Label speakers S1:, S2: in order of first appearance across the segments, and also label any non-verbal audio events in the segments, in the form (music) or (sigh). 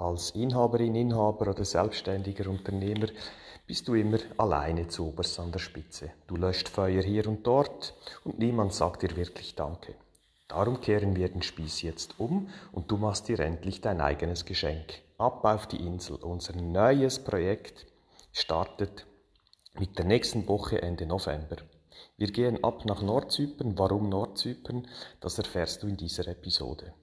S1: Als Inhaberin, Inhaber oder selbstständiger Unternehmer bist du immer alleine zu oberst an der Spitze. Du löscht Feuer hier und dort und niemand sagt dir wirklich Danke. Darum kehren wir den Spieß jetzt um und du machst dir endlich dein eigenes Geschenk. Ab auf die Insel. Unser neues Projekt startet mit der nächsten Woche Ende November. Wir gehen ab nach Nordzypern. Warum Nordzypern? Das erfährst du in dieser Episode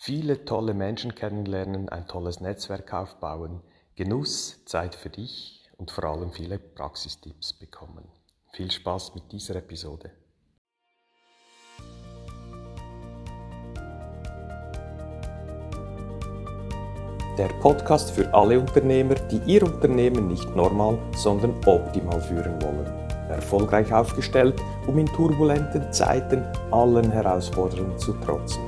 S1: viele tolle Menschen kennenlernen, ein tolles Netzwerk aufbauen, Genuss, Zeit für dich und vor allem viele Praxistipps bekommen. Viel Spaß mit dieser Episode. Der Podcast für alle Unternehmer, die ihr Unternehmen nicht normal, sondern optimal führen wollen. Erfolgreich aufgestellt, um in turbulenten Zeiten allen Herausforderungen zu trotzen.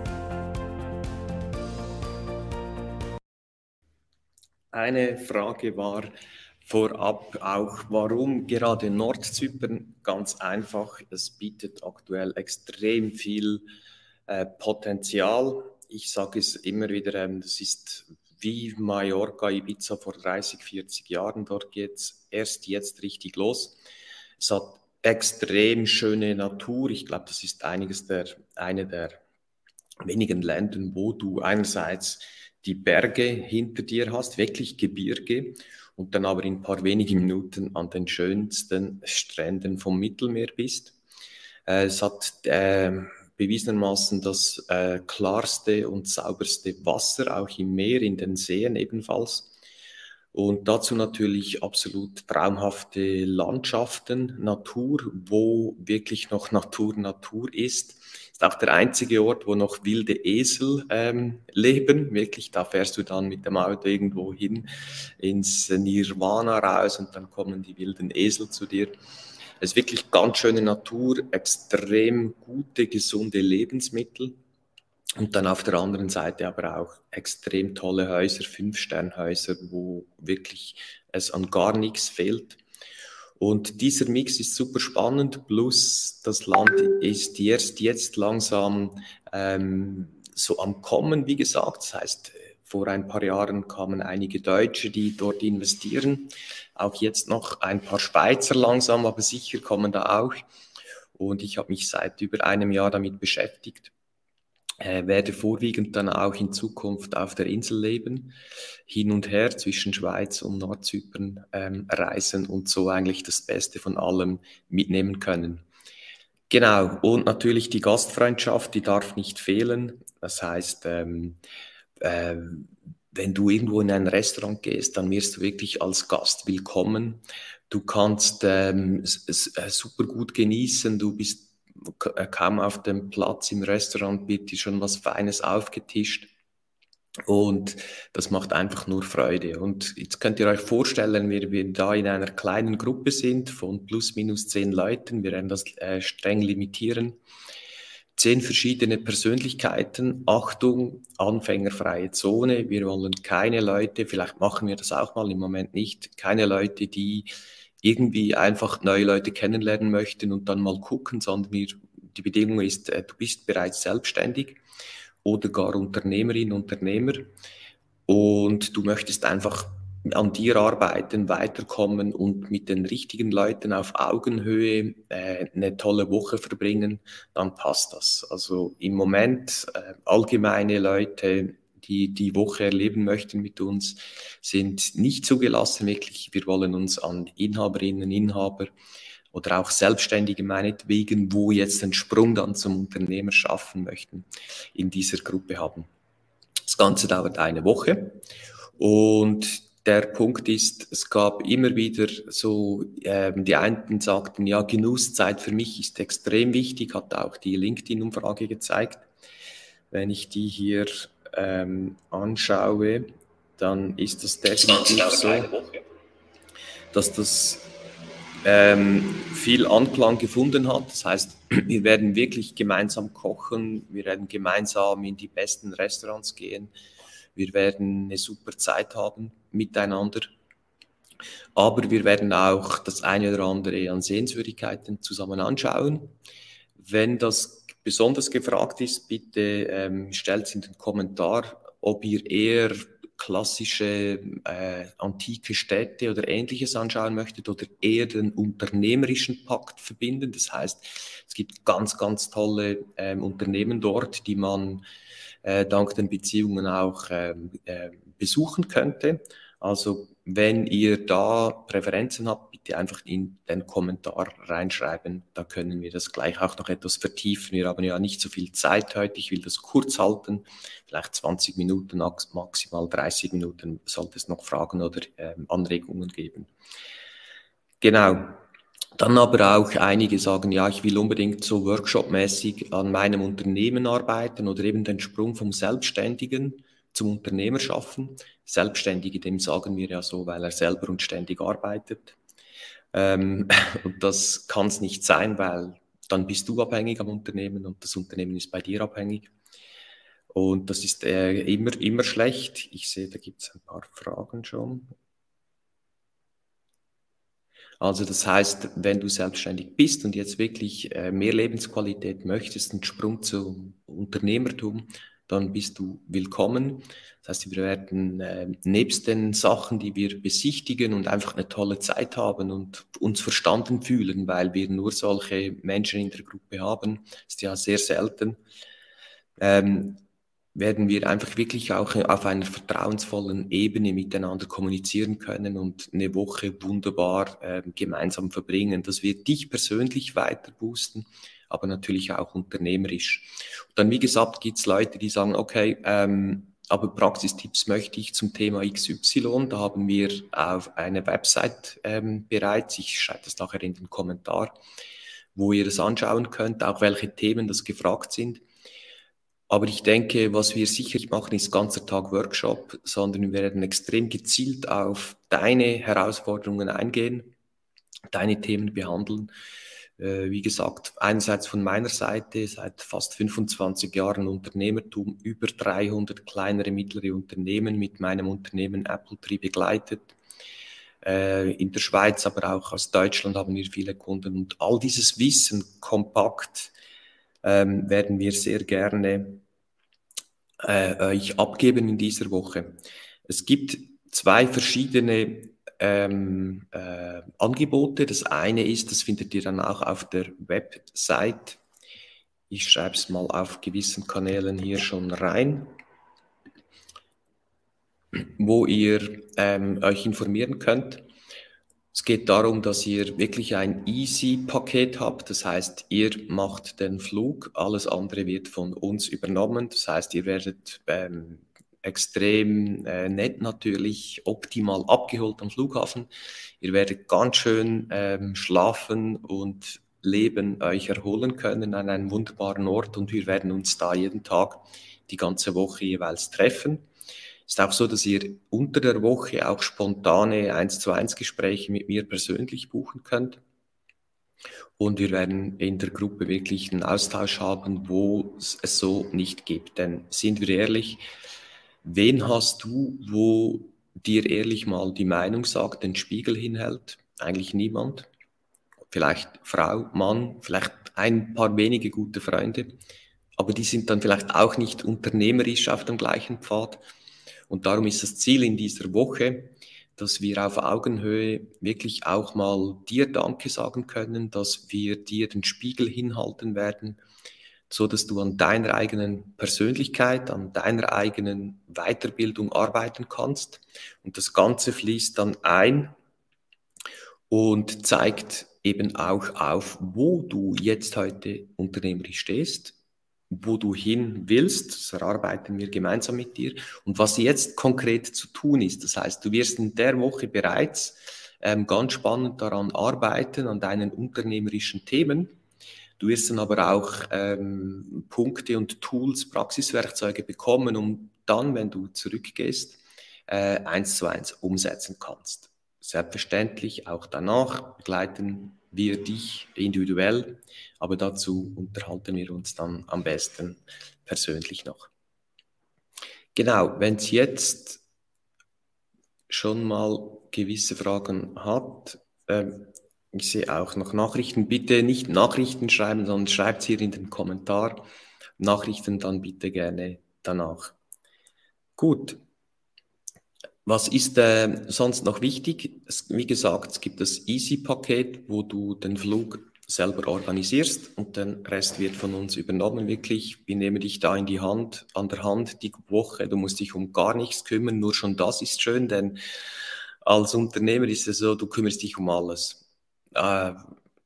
S1: Eine Frage war vorab auch, warum gerade Nordzypern? Ganz einfach, es bietet aktuell extrem viel äh, Potenzial. Ich sage es immer wieder, ähm, das ist wie Mallorca, Ibiza vor 30, 40 Jahren. Dort geht es erst jetzt richtig los. Es hat extrem schöne Natur. Ich glaube, das ist einiges der, eine der wenigen Länder, wo du einerseits die Berge hinter dir hast, wirklich Gebirge, und dann aber in ein paar wenigen Minuten an den schönsten Stränden vom Mittelmeer bist. Äh, es hat äh, bewiesenermaßen das äh, klarste und sauberste Wasser, auch im Meer, in den Seen ebenfalls. Und dazu natürlich absolut traumhafte Landschaften, Natur, wo wirklich noch Natur Natur ist ist auch der einzige Ort, wo noch wilde Esel ähm, leben. Wirklich, da fährst du dann mit dem Auto irgendwo hin ins Nirvana raus und dann kommen die wilden Esel zu dir. Es ist wirklich ganz schöne Natur, extrem gute, gesunde Lebensmittel. Und dann auf der anderen Seite aber auch extrem tolle Häuser, Fünf-Sternhäuser, wo wirklich es an gar nichts fehlt. Und dieser Mix ist super spannend, plus das Land ist erst jetzt langsam ähm, so am Kommen, wie gesagt. Das heißt, vor ein paar Jahren kamen einige Deutsche, die dort investieren. Auch jetzt noch ein paar Schweizer langsam, aber sicher kommen da auch. Und ich habe mich seit über einem Jahr damit beschäftigt äh, werde vorwiegend dann auch in Zukunft auf der Insel leben, hin und her zwischen Schweiz und Nordzypern ähm, reisen und so eigentlich das Beste von allem mitnehmen können. Genau, und natürlich die Gastfreundschaft, die darf nicht fehlen. Das heißt, ähm, äh, wenn du irgendwo in ein Restaurant gehst, dann wirst du wirklich als Gast willkommen. Du kannst ähm, äh, super gut genießen, du bist kaum auf dem Platz im Restaurant dir schon was Feines aufgetischt. Und das macht einfach nur Freude. Und jetzt könnt ihr euch vorstellen, wir, wir da in einer kleinen Gruppe sind von plus minus zehn Leuten. Wir werden das äh, streng limitieren. Zehn verschiedene Persönlichkeiten. Achtung, anfängerfreie Zone. Wir wollen keine Leute, vielleicht machen wir das auch mal im Moment nicht, keine Leute, die irgendwie einfach neue Leute kennenlernen möchten und dann mal gucken, sondern wir, die Bedingung ist, äh, du bist bereits selbstständig oder gar Unternehmerin, Unternehmer und du möchtest einfach an dir arbeiten, weiterkommen und mit den richtigen Leuten auf Augenhöhe äh, eine tolle Woche verbringen, dann passt das. Also im Moment äh, allgemeine Leute die die Woche erleben möchten mit uns, sind nicht zugelassen wirklich. Wir wollen uns an Inhaberinnen, Inhaber oder auch Selbstständige meinetwegen, wo jetzt einen Sprung dann zum Unternehmer schaffen möchten, in dieser Gruppe haben. Das Ganze dauert eine Woche und der Punkt ist, es gab immer wieder so, ähm, die einen sagten, ja, Genusszeit für mich ist extrem wichtig, hat auch die LinkedIn-Umfrage gezeigt. Wenn ich die hier ähm, anschaue, dann ist das definitiv so, dass das ähm, viel Anklang gefunden hat. Das heißt, (clears throat) wir werden wirklich gemeinsam kochen, wir werden gemeinsam in die besten Restaurants gehen, wir werden eine super Zeit haben miteinander. Aber wir werden auch das eine oder andere an Sehenswürdigkeiten zusammen anschauen. Wenn das besonders gefragt ist, bitte ähm, stellt in den Kommentar, ob ihr eher klassische äh, antike Städte oder ähnliches anschauen möchtet oder eher den unternehmerischen Pakt verbinden. Das heißt, es gibt ganz, ganz tolle ähm, Unternehmen dort, die man äh, dank den Beziehungen auch ähm, äh, besuchen könnte. Also wenn ihr da Präferenzen habt, bitte einfach in den Kommentar reinschreiben. Da können wir das gleich auch noch etwas vertiefen. Wir haben ja nicht so viel Zeit heute. Ich will das kurz halten. Vielleicht 20 Minuten, maximal 30 Minuten sollte es noch Fragen oder äh, Anregungen geben. Genau. Dann aber auch einige sagen, ja, ich will unbedingt so workshopmäßig an meinem Unternehmen arbeiten oder eben den Sprung vom Selbstständigen zum Unternehmer schaffen. Selbstständige, dem sagen wir ja so, weil er selber und ständig arbeitet. Ähm, (laughs) und das kann es nicht sein, weil dann bist du abhängig am Unternehmen und das Unternehmen ist bei dir abhängig. Und das ist äh, immer, immer schlecht. Ich sehe, da gibt es ein paar Fragen schon. Also das heißt, wenn du selbstständig bist und jetzt wirklich äh, mehr Lebensqualität möchtest, einen Sprung zum Unternehmertum, dann bist du willkommen. Das heißt, wir werden äh, nebst den Sachen, die wir besichtigen und einfach eine tolle Zeit haben und uns verstanden fühlen, weil wir nur solche Menschen in der Gruppe haben, ist ja sehr selten, ähm, werden wir einfach wirklich auch auf einer vertrauensvollen Ebene miteinander kommunizieren können und eine Woche wunderbar äh, gemeinsam verbringen. Das wird dich persönlich weiter boosten aber natürlich auch unternehmerisch. Und dann, wie gesagt, gibt es Leute, die sagen, okay, ähm, aber Praxistipps möchte ich zum Thema XY. Da haben wir auf eine Website ähm, bereits. Ich schreibe das nachher in den Kommentar, wo ihr das anschauen könnt, auch welche Themen das gefragt sind. Aber ich denke, was wir sicher machen, ist ganzer Tag Workshop, sondern wir werden extrem gezielt auf deine Herausforderungen eingehen, deine Themen behandeln wie gesagt, einerseits von meiner Seite seit fast 25 Jahren Unternehmertum, über 300 kleinere, mittlere Unternehmen mit meinem Unternehmen Apple Tree begleitet. Äh, in der Schweiz, aber auch aus Deutschland haben wir viele Kunden und all dieses Wissen kompakt ähm, werden wir sehr gerne äh, euch abgeben in dieser Woche. Es gibt zwei verschiedene ähm, äh, Angebote. Das eine ist, das findet ihr dann auch auf der Website. Ich schreibe es mal auf gewissen Kanälen hier schon rein, wo ihr ähm, euch informieren könnt. Es geht darum, dass ihr wirklich ein Easy-Paket habt. Das heißt, ihr macht den Flug, alles andere wird von uns übernommen. Das heißt, ihr werdet ähm, extrem äh, nett natürlich, optimal abgeholt am Flughafen. Ihr werdet ganz schön ähm, schlafen und leben, euch erholen können an einem wunderbaren Ort und wir werden uns da jeden Tag die ganze Woche jeweils treffen. Ist auch so, dass ihr unter der Woche auch spontane 1 zu 1 Gespräche mit mir persönlich buchen könnt. Und wir werden in der Gruppe wirklich einen Austausch haben, wo es so nicht gibt. Denn sind wir ehrlich, Wen hast du, wo dir ehrlich mal die Meinung sagt, den Spiegel hinhält? Eigentlich niemand. Vielleicht Frau, Mann, vielleicht ein paar wenige gute Freunde. Aber die sind dann vielleicht auch nicht unternehmerisch auf dem gleichen Pfad. Und darum ist das Ziel in dieser Woche, dass wir auf Augenhöhe wirklich auch mal dir Danke sagen können, dass wir dir den Spiegel hinhalten werden so dass du an deiner eigenen Persönlichkeit, an deiner eigenen Weiterbildung arbeiten kannst. Und das Ganze fließt dann ein und zeigt eben auch auf, wo du jetzt heute unternehmerisch stehst, wo du hin willst. Das erarbeiten wir gemeinsam mit dir. Und was jetzt konkret zu tun ist. Das heißt, du wirst in der Woche bereits ähm, ganz spannend daran arbeiten, an deinen unternehmerischen Themen Du wirst dann aber auch ähm, Punkte und Tools, Praxiswerkzeuge bekommen, um dann, wenn du zurückgehst, äh, eins zu eins umsetzen kannst. Selbstverständlich auch danach begleiten wir dich individuell, aber dazu unterhalten wir uns dann am besten persönlich noch. Genau, wenn es jetzt schon mal gewisse Fragen hat, äh, ich sehe auch noch Nachrichten. Bitte nicht Nachrichten schreiben, sondern schreibt hier in den Kommentar. Nachrichten dann bitte gerne danach. Gut. Was ist äh, sonst noch wichtig? Es, wie gesagt, es gibt das Easy-Paket, wo du den Flug selber organisierst und den Rest wird von uns übernommen. Wirklich, wir nehmen dich da in die Hand, an der Hand die Woche. Du musst dich um gar nichts kümmern, nur schon das ist schön, denn als Unternehmer ist es so, du kümmerst dich um alles. Äh,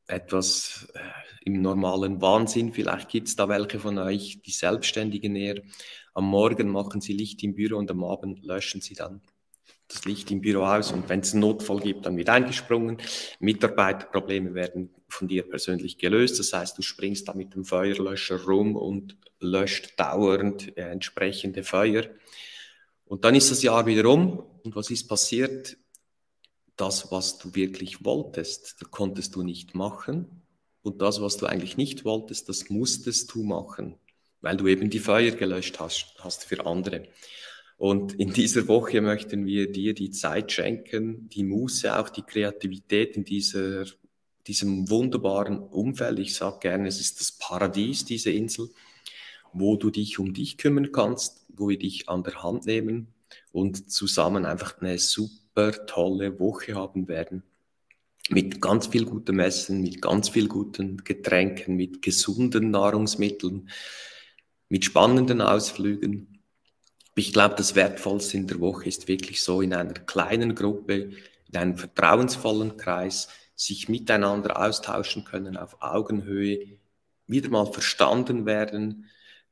S1: etwas äh, im normalen Wahnsinn. Vielleicht gibt es da welche von euch, die Selbstständigen eher. Am Morgen machen sie Licht im Büro und am Abend löschen sie dann das Licht im Büro aus und wenn es einen Notfall gibt, dann wird eingesprungen. Mitarbeiterprobleme werden von dir persönlich gelöst. Das heißt, du springst da mit dem Feuerlöscher rum und löscht dauernd äh, entsprechende Feuer. Und dann ist das Jahr wieder um. Und was ist passiert? Das, was du wirklich wolltest, das konntest du nicht machen. Und das, was du eigentlich nicht wolltest, das musstest du machen, weil du eben die Feuer gelöscht hast, hast für andere. Und in dieser Woche möchten wir dir die Zeit schenken, die Muße, auch die Kreativität in dieser, diesem wunderbaren Umfeld. Ich sage gerne, es ist das Paradies, diese Insel, wo du dich um dich kümmern kannst, wo wir dich an der Hand nehmen und zusammen einfach eine super tolle Woche haben werden. Mit ganz viel gutem Essen, mit ganz viel guten Getränken, mit gesunden Nahrungsmitteln, mit spannenden Ausflügen ich glaube, das Wertvollste in der Woche ist wirklich so in einer kleinen Gruppe, in einem vertrauensvollen Kreis, sich miteinander austauschen können auf Augenhöhe, wieder mal verstanden werden,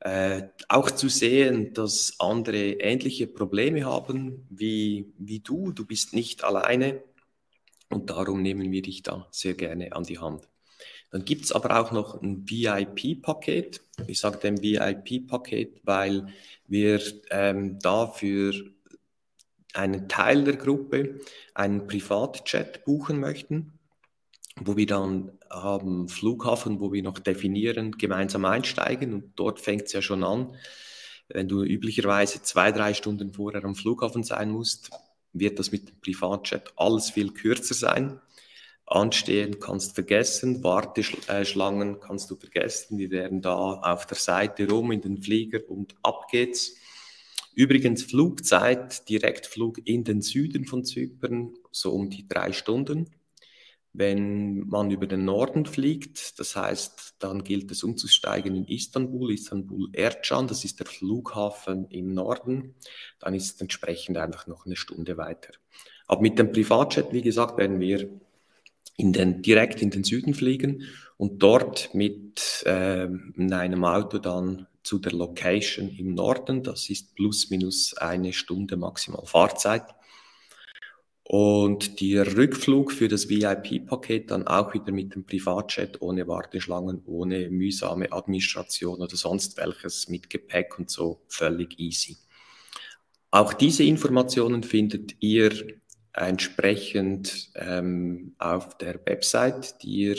S1: äh, auch zu sehen, dass andere ähnliche Probleme haben wie, wie du. Du bist nicht alleine und darum nehmen wir dich da sehr gerne an die Hand. Dann gibt es aber auch noch ein VIP-Paket. Ich sage dem VIP-Paket, weil wir ähm, da für einen Teil der Gruppe einen Privatchat buchen möchten, wo wir dann am Flughafen, wo wir noch definieren, gemeinsam einsteigen und dort fängt es ja schon an. Wenn du üblicherweise zwei, drei Stunden vorher am Flughafen sein musst, wird das mit dem Privatchat alles viel kürzer sein. Anstehen kannst vergessen, Warteschlangen kannst du vergessen, die werden da auf der Seite rum in den Flieger und ab geht's. Übrigens Flugzeit, Direktflug in den Süden von Zypern, so um die drei Stunden. Wenn man über den Norden fliegt, das heißt, dann gilt es umzusteigen in Istanbul, Istanbul Ercan, das ist der Flughafen im Norden, dann ist es entsprechend einfach noch eine Stunde weiter. Aber mit dem Privatjet, wie gesagt, werden wir in den, direkt in den Süden fliegen und dort mit äh, in einem Auto dann zu der Location im Norden. Das ist plus minus eine Stunde maximal Fahrzeit. Und der Rückflug für das VIP-Paket dann auch wieder mit dem Privatjet ohne Warteschlangen, ohne mühsame Administration oder sonst welches mit Gepäck und so völlig easy. Auch diese Informationen findet ihr entsprechend ähm, auf der Website, die ihr,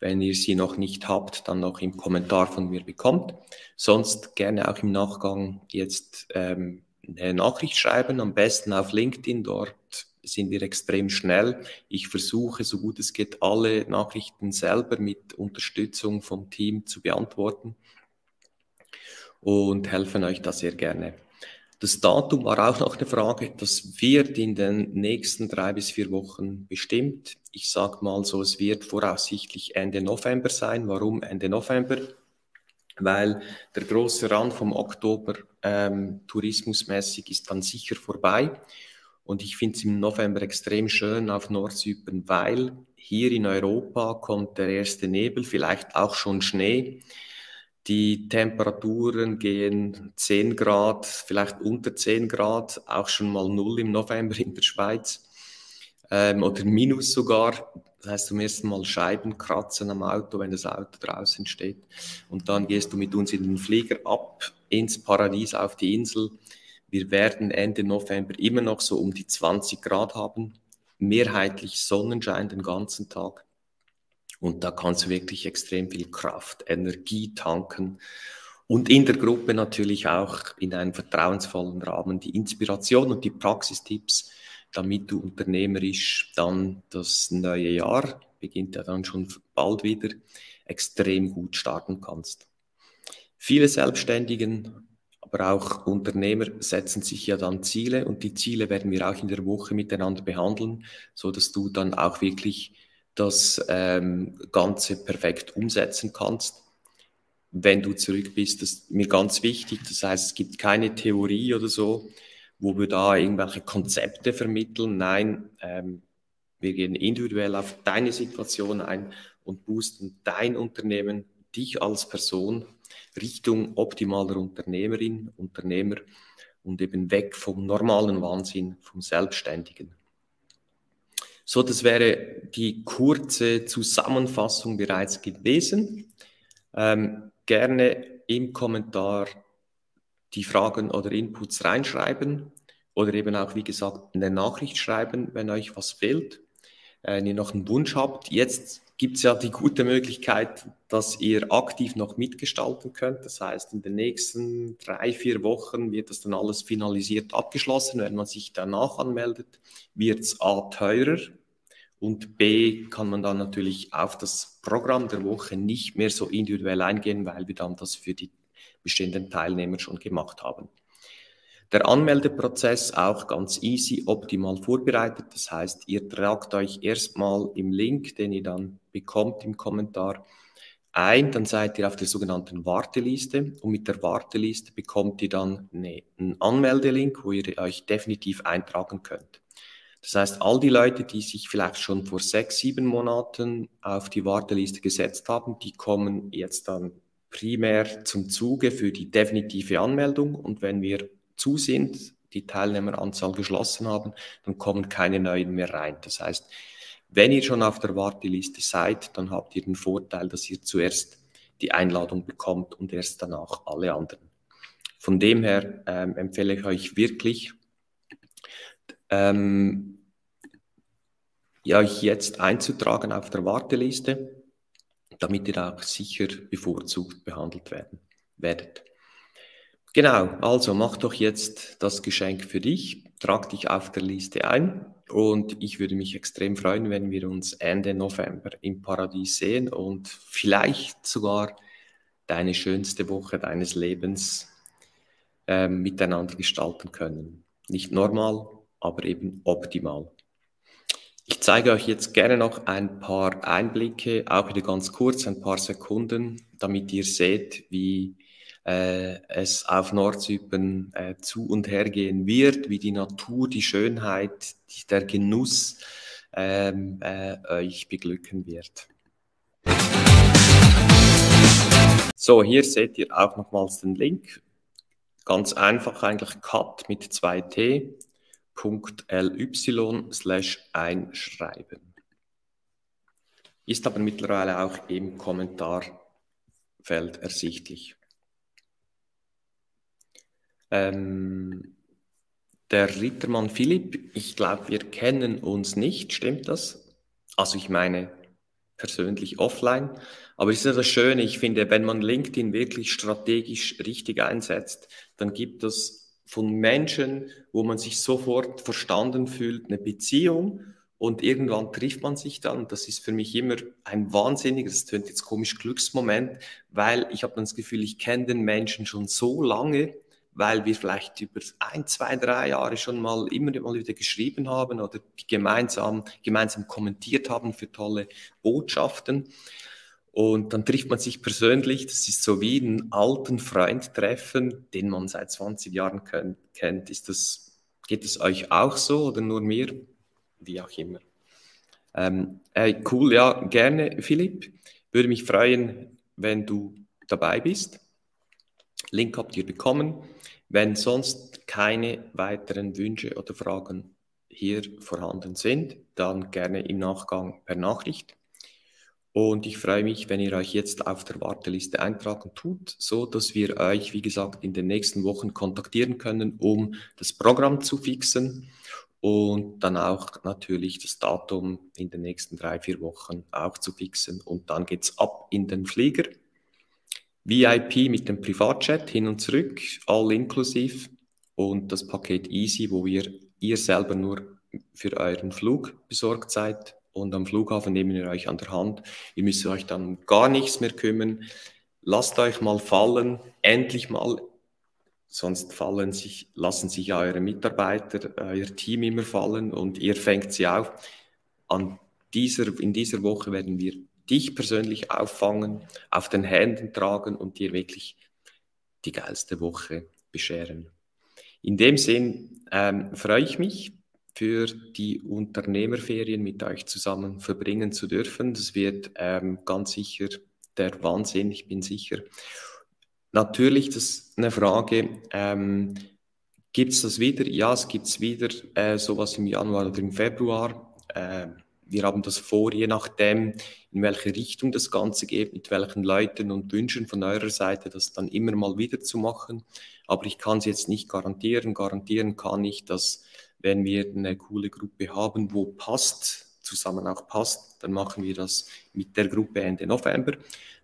S1: wenn ihr sie noch nicht habt, dann noch im Kommentar von mir bekommt. Sonst gerne auch im Nachgang jetzt ähm, eine Nachricht schreiben, am besten auf LinkedIn. Dort sind wir extrem schnell. Ich versuche, so gut es geht, alle Nachrichten selber mit Unterstützung vom Team zu beantworten und helfen euch da sehr gerne. Das Datum war auch noch eine Frage. Das wird in den nächsten drei bis vier Wochen bestimmt. Ich sage mal so, es wird voraussichtlich Ende November sein. Warum Ende November? Weil der große Rand vom Oktober ähm, tourismusmäßig ist dann sicher vorbei. Und ich finde es im November extrem schön auf Nordzypern, weil hier in Europa kommt der erste Nebel, vielleicht auch schon Schnee. Die Temperaturen gehen 10 Grad, vielleicht unter 10 Grad, auch schon mal null im November in der Schweiz ähm, oder minus sogar. Das heißt zum ersten Mal Scheiben kratzen am Auto, wenn das Auto draußen steht. Und dann gehst du mit uns in den Flieger ab ins Paradies auf die Insel. Wir werden Ende November immer noch so um die 20 Grad haben, mehrheitlich Sonnenschein den ganzen Tag. Und da kannst du wirklich extrem viel Kraft, Energie tanken und in der Gruppe natürlich auch in einem vertrauensvollen Rahmen die Inspiration und die Praxistipps, damit du unternehmerisch dann das neue Jahr, beginnt ja dann schon bald wieder, extrem gut starten kannst. Viele Selbstständigen, aber auch Unternehmer setzen sich ja dann Ziele und die Ziele werden wir auch in der Woche miteinander behandeln, so dass du dann auch wirklich das ähm, Ganze perfekt umsetzen kannst wenn du zurück bist. Das ist mir ganz wichtig. Das heißt, es gibt keine Theorie oder so, wo wir da irgendwelche Konzepte vermitteln. Nein, ähm, wir gehen individuell auf deine Situation ein und boosten dein Unternehmen, dich als Person Richtung optimaler Unternehmerin, Unternehmer und eben weg vom normalen Wahnsinn, vom Selbstständigen. So, das wäre die kurze Zusammenfassung bereits gewesen. Ähm, gerne im Kommentar die Fragen oder Inputs reinschreiben oder eben auch, wie gesagt, eine Nachricht schreiben, wenn euch was fehlt, äh, wenn ihr noch einen Wunsch habt. Jetzt gibt es ja die gute Möglichkeit, dass ihr aktiv noch mitgestalten könnt. Das heißt, in den nächsten drei, vier Wochen wird das dann alles finalisiert abgeschlossen. Wenn man sich danach anmeldet, wird es A teurer, und B kann man dann natürlich auf das Programm der Woche nicht mehr so individuell eingehen, weil wir dann das für die bestehenden Teilnehmer schon gemacht haben. Der Anmeldeprozess auch ganz easy, optimal vorbereitet. Das heißt, ihr tragt euch erstmal im Link, den ihr dann bekommt im Kommentar, ein, dann seid ihr auf der sogenannten Warteliste und mit der Warteliste bekommt ihr dann einen Anmeldelink, wo ihr euch definitiv eintragen könnt. Das heißt, all die Leute, die sich vielleicht schon vor sechs, sieben Monaten auf die Warteliste gesetzt haben, die kommen jetzt dann primär zum Zuge für die definitive Anmeldung. Und wenn wir zu sind, die Teilnehmeranzahl geschlossen haben, dann kommen keine neuen mehr rein. Das heißt, wenn ihr schon auf der Warteliste seid, dann habt ihr den Vorteil, dass ihr zuerst die Einladung bekommt und erst danach alle anderen. Von dem her ähm, empfehle ich euch wirklich, ähm, ja, euch jetzt einzutragen auf der Warteliste, damit ihr auch sicher bevorzugt behandelt werden werdet. Genau, also mach doch jetzt das Geschenk für dich, trag dich auf der Liste ein und ich würde mich extrem freuen, wenn wir uns Ende November im Paradies sehen und vielleicht sogar deine schönste Woche deines Lebens äh, miteinander gestalten können. Nicht normal, aber eben optimal. Ich zeige euch jetzt gerne noch ein paar Einblicke, auch wieder ganz kurz, ein paar Sekunden, damit ihr seht, wie es auf Nordzypern äh, zu und her gehen wird, wie die Natur, die Schönheit, die, der Genuss ähm, äh, euch beglücken wird. So, hier seht ihr auch nochmals den Link. Ganz einfach eigentlich Cut mit 2T ly slash einschreiben. Ist aber mittlerweile auch im Kommentarfeld ersichtlich. Ähm, der Rittermann Philipp, ich glaube, wir kennen uns nicht, stimmt das? Also ich meine persönlich offline. Aber es ist ja das Schöne, ich finde, wenn man LinkedIn wirklich strategisch richtig einsetzt, dann gibt es von Menschen, wo man sich sofort verstanden fühlt, eine Beziehung und irgendwann trifft man sich dann. Das ist für mich immer ein wahnsinniges, das tönt jetzt komisch, Glücksmoment, weil ich habe dann das Gefühl, ich kenne den Menschen schon so lange, weil wir vielleicht über ein, zwei, drei Jahre schon mal immer mal wieder geschrieben haben oder gemeinsam, gemeinsam kommentiert haben für tolle Botschaften. Und dann trifft man sich persönlich, das ist so wie einen alten Freund treffen, den man seit 20 Jahren kennt. Ist das, geht es euch auch so oder nur mir? Wie auch immer. Ähm, hey, cool, ja, gerne, Philipp. Würde mich freuen, wenn du dabei bist. Link habt ihr bekommen. Wenn sonst keine weiteren Wünsche oder Fragen hier vorhanden sind, dann gerne im Nachgang per Nachricht. Und ich freue mich, wenn ihr euch jetzt auf der Warteliste eintragen tut, so dass wir euch, wie gesagt, in den nächsten Wochen kontaktieren können, um das Programm zu fixen und dann auch natürlich das Datum in den nächsten drei, vier Wochen auch zu fixen. Und dann geht's ab in den Flieger. VIP mit dem Privatchat hin und zurück, all inklusiv und das Paket Easy, wo wir ihr selber nur für euren Flug besorgt seid und am Flughafen nehmen wir euch an der Hand. Ihr müsst euch dann gar nichts mehr kümmern. Lasst euch mal fallen, endlich mal. Sonst fallen sich, lassen sich eure Mitarbeiter, euer Team immer fallen und ihr fängt sie auf. An dieser, in dieser Woche werden wir dich persönlich auffangen, auf den Händen tragen und dir wirklich die geilste Woche bescheren. In dem Sinn ähm, freue ich mich, für die Unternehmerferien mit euch zusammen verbringen zu dürfen. Das wird ähm, ganz sicher der Wahnsinn, ich bin sicher. Natürlich, das ist eine Frage, ähm, gibt es das wieder? Ja, es gibt es wieder, äh, sowas im Januar oder im Februar. Äh, wir haben das vor, je nachdem, in welche Richtung das Ganze geht, mit welchen Leuten und Wünschen von eurer Seite, das dann immer mal wieder zu machen. Aber ich kann es jetzt nicht garantieren. Garantieren kann ich, dass wenn wir eine coole Gruppe haben, wo passt, zusammen auch passt, dann machen wir das mit der Gruppe Ende November.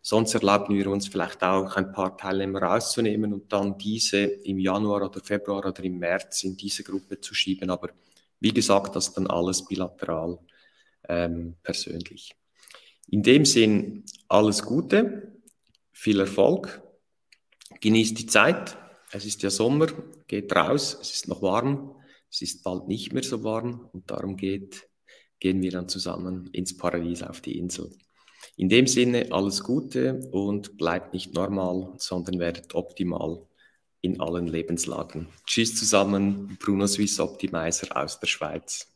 S1: Sonst erlauben wir uns vielleicht auch ein paar Teilnehmer rauszunehmen und dann diese im Januar oder Februar oder im März in diese Gruppe zu schieben. Aber wie gesagt, das dann alles bilateral ähm, persönlich. In dem Sinn alles Gute, viel Erfolg, genießt die Zeit. Es ist ja Sommer, geht raus, es ist noch warm. Es ist bald nicht mehr so warm und darum geht, gehen wir dann zusammen ins Paradies auf die Insel. In dem Sinne alles Gute und bleibt nicht normal, sondern werdet optimal in allen Lebenslagen. Tschüss zusammen, Bruno Swiss Optimizer aus der Schweiz.